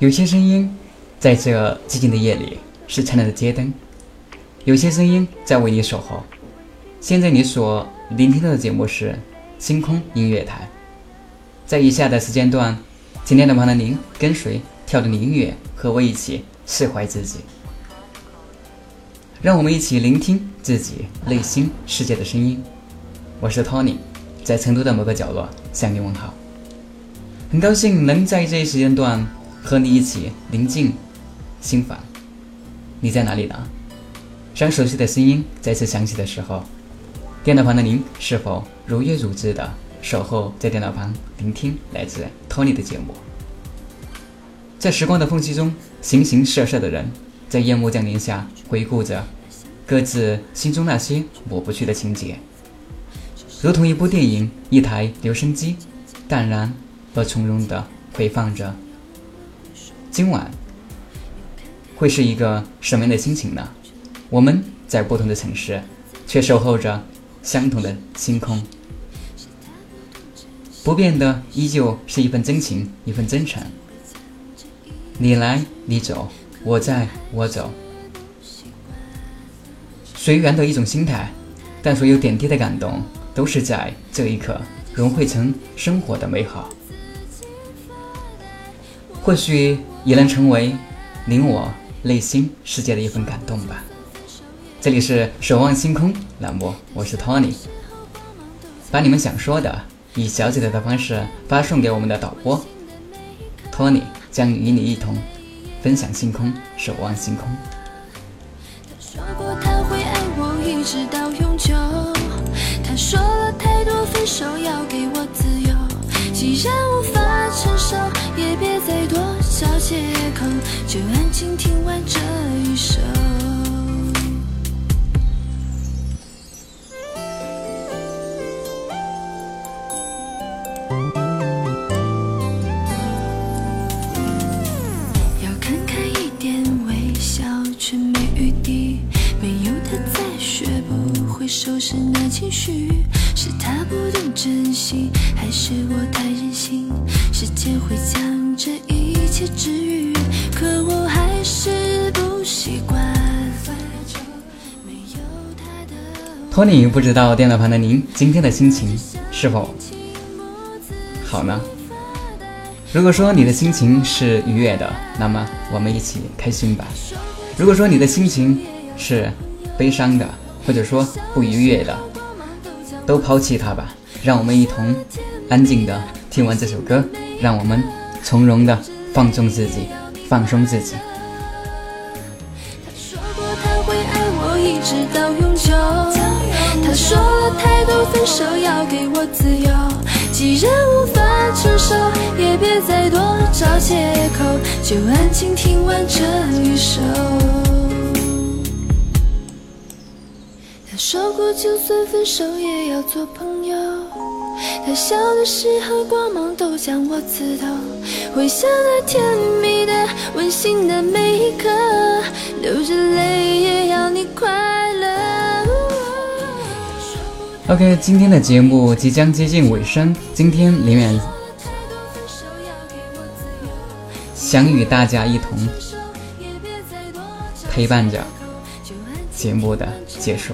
有些声音在这寂静的夜里是灿烂的街灯，有些声音在为你守候。现在你所聆听到的节目是星空音乐台，在以下的时间段，今天的旁的您跟随跳动的音乐，和我一起释怀自己，让我们一起聆听自己内心世界的声音。我是 Tony，在成都的某个角落向你问好，很高兴能在这一时间段和你一起宁静心烦。你在哪里呢？当熟悉的声音再次响起的时候。电脑旁的您是否如约如织的守候在电脑旁聆听来自托尼的节目？在时光的缝隙中，形形色色的人在夜幕降临下回顾着各自心中那些抹不去的情节，如同一部电影，一台留声机淡然而从容地回放着。今晚会是一个什么样的心情呢？我们在不同的城市，却守候着。相同的星空，不变的依旧是一份真情，一份真诚。你来，你走，我在，我走，随缘的一种心态。但所有点滴的感动，都是在这一刻融汇成生活的美好。或许也能成为您我内心世界的一份感动吧。这里是守望星空栏目，我是 Tony。把你们想说的以小纸条的方式发送给我们的导播 Tony，将与你一同分享星空，守望星空。他说过他会爱我一直到永久，他说了太多分手要给我自由，既然无法承受，也别再借口就安静听完这一首。要看开一点微笑却没余地没有他再学不会收拾那情绪。是他不懂珍惜还是我太任性？时间会将这一托尼不知道电脑旁的您今天的心情是否好呢？如果说你的心情是愉悦的，那么我们一起开心吧；如果说你的心情是悲伤的，或者说不愉悦的，都抛弃它吧。让我们一同安静的听完这首歌，让我们从容的放纵自己，放松自己。他说过他会爱我一直到永久。他说了太多分手要给我自由，既然无法承受，也别再多找借口，就安静听完这一首。说过就算分手也要做朋友，他笑的时候光芒都将我刺透，回想那甜蜜的温馨的每一刻，流着泪也要你快乐。OK，今天的节目即将接近尾声。今天林远想与大家一同陪伴着节目的结束。